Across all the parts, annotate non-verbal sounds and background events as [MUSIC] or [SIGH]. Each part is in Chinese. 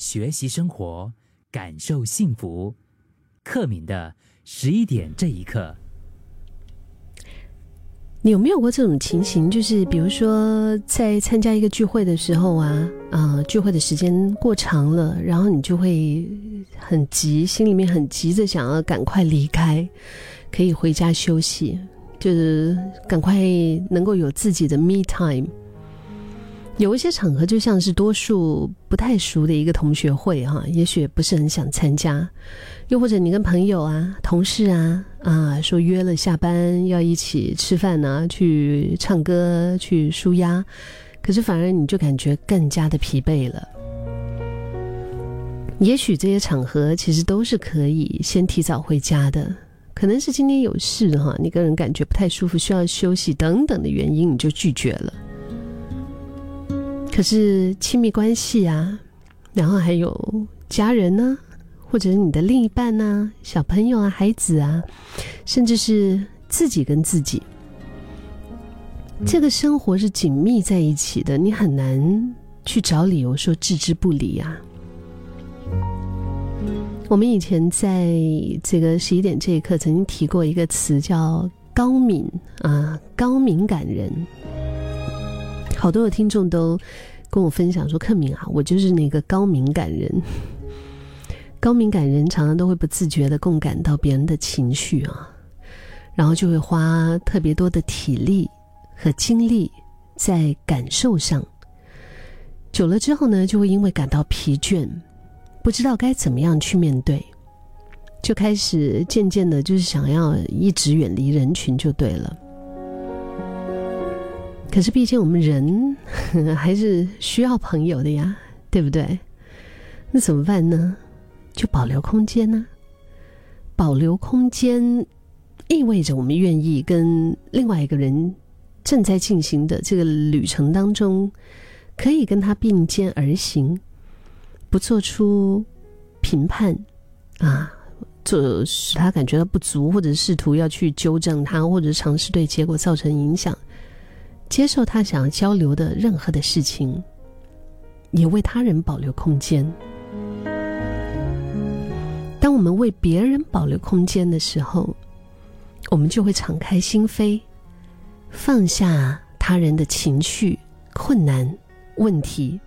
学习生活，感受幸福。克敏的十一点这一刻，你有没有过这种情形？就是比如说，在参加一个聚会的时候啊，啊，聚会的时间过长了，然后你就会很急，心里面很急着想要赶快离开，可以回家休息，就是赶快能够有自己的 me time。有一些场合就像是多数不太熟的一个同学会哈，也许不是很想参加，又或者你跟朋友啊、同事啊啊说约了下班要一起吃饭呢，去唱歌去舒压，可是反而你就感觉更加的疲惫了。也许这些场合其实都是可以先提早回家的，可能是今天有事哈，你个人感觉不太舒服，需要休息等等的原因，你就拒绝了。可是亲密关系啊，然后还有家人呢，或者是你的另一半呢，小朋友啊、孩子啊，甚至是自己跟自己，这个生活是紧密在一起的，你很难去找理由说置之不理啊。我们以前在这个十一点这一刻曾经提过一个词叫高敏啊，高敏感人。好多的听众都跟我分享说：“克敏啊，我就是那个高敏感人。[LAUGHS] 高敏感人常常都会不自觉的共感到别人的情绪啊，然后就会花特别多的体力和精力在感受上。久了之后呢，就会因为感到疲倦，不知道该怎么样去面对，就开始渐渐的，就是想要一直远离人群就对了。”可是，毕竟我们人 [LAUGHS] 还是需要朋友的呀，对不对？那怎么办呢？就保留空间呢？保留空间意味着我们愿意跟另外一个人正在进行的这个旅程当中，可以跟他并肩而行，不做出评判啊，做使他感觉到不足，或者试图要去纠正他，或者尝试对结果造成影响。接受他想要交流的任何的事情，也为他人保留空间。当我们为别人保留空间的时候，我们就会敞开心扉，放下他人的情绪、困难、问题。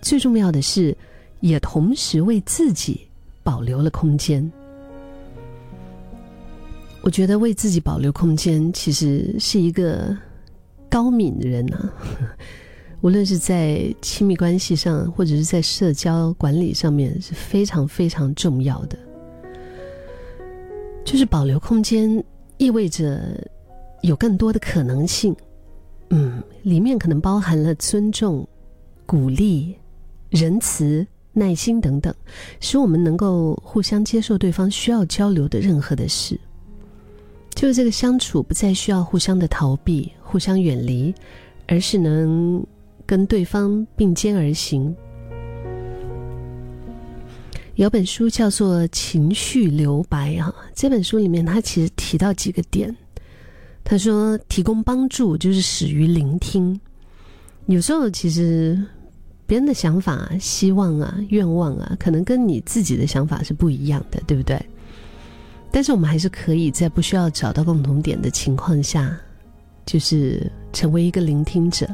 最重要的是，也同时为自己保留了空间。我觉得为自己保留空间，其实是一个。高敏的人啊，[LAUGHS] 无论是在亲密关系上，或者是在社交管理上面，是非常非常重要的。就是保留空间，意味着有更多的可能性。嗯，里面可能包含了尊重、鼓励、仁慈、耐心等等，使我们能够互相接受对方需要交流的任何的事。就是这个相处不再需要互相的逃避、互相远离，而是能跟对方并肩而行。有本书叫做《情绪留白》啊，这本书里面他其实提到几个点。他说，提供帮助就是始于聆听。有时候其实别人的想法、希望啊、愿望啊，可能跟你自己的想法是不一样的，对不对？但是我们还是可以在不需要找到共同点的情况下，就是成为一个聆听者。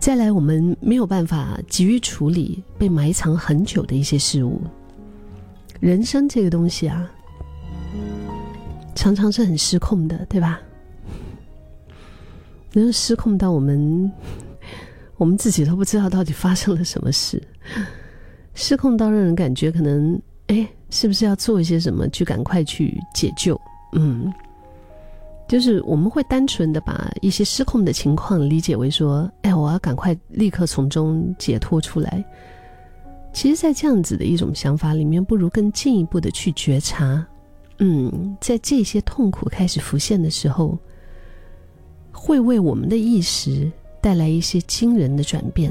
再来，我们没有办法急于处理被埋藏很久的一些事物。人生这个东西啊，常常是很失控的，对吧？能失控到我们，[LAUGHS] 我们自己都不知道到底发生了什么事，失控到让人感觉可能，哎。是不是要做一些什么去赶快去解救？嗯，就是我们会单纯的把一些失控的情况理解为说，哎，我要赶快立刻从中解脱出来。其实，在这样子的一种想法里面，不如更进一步的去觉察。嗯，在这些痛苦开始浮现的时候，会为我们的意识带来一些惊人的转变。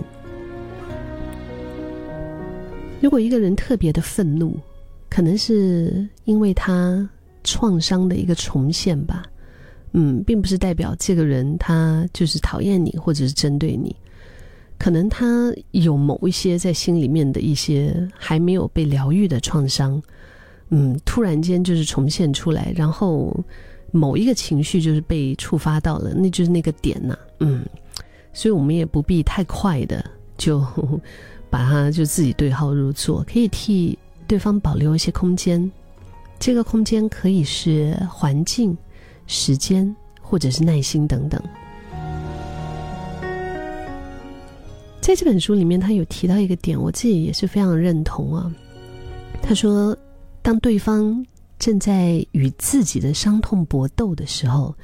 如果一个人特别的愤怒，可能是因为他创伤的一个重现吧，嗯，并不是代表这个人他就是讨厌你或者是针对你，可能他有某一些在心里面的一些还没有被疗愈的创伤，嗯，突然间就是重现出来，然后某一个情绪就是被触发到了，那就是那个点呐，嗯，所以我们也不必太快的就 [LAUGHS] 把它就自己对号入座，可以替对方保留一些空间，这个空间可以是环境、时间，或者是耐心等等。在这本书里面，他有提到一个点，我自己也是非常认同啊。他说，当对方正在与自己的伤痛搏斗的时候，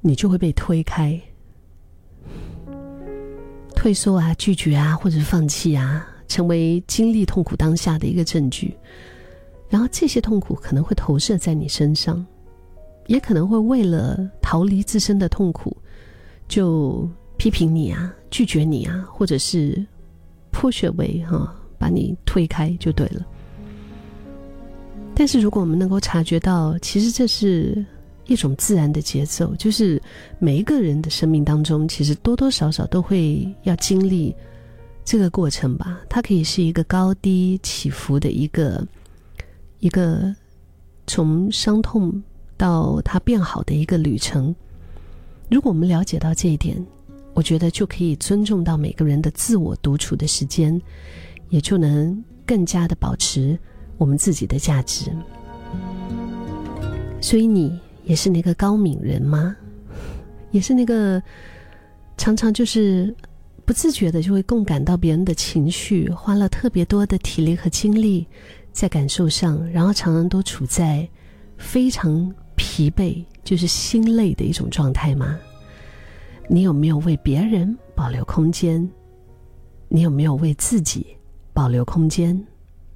你就会被推开、退缩啊、拒绝啊，或者放弃啊，成为经历痛苦当下的一个证据。然后这些痛苦可能会投射在你身上，也可能会为了逃离自身的痛苦，就。批评你啊，拒绝你啊，或者是破血为哈，把你推开就对了。但是如果我们能够察觉到，其实这是一种自然的节奏，就是每一个人的生命当中，其实多多少少都会要经历这个过程吧。它可以是一个高低起伏的一个一个从伤痛到它变好的一个旅程。如果我们了解到这一点，我觉得就可以尊重到每个人的自我独处的时间，也就能更加的保持我们自己的价值。所以你也是那个高敏人吗？[LAUGHS] 也是那个常常就是不自觉的就会共感到别人的情绪，花了特别多的体力和精力在感受上，然后常常都处在非常疲惫，就是心累的一种状态吗？你有没有为别人保留空间？你有没有为自己保留空间？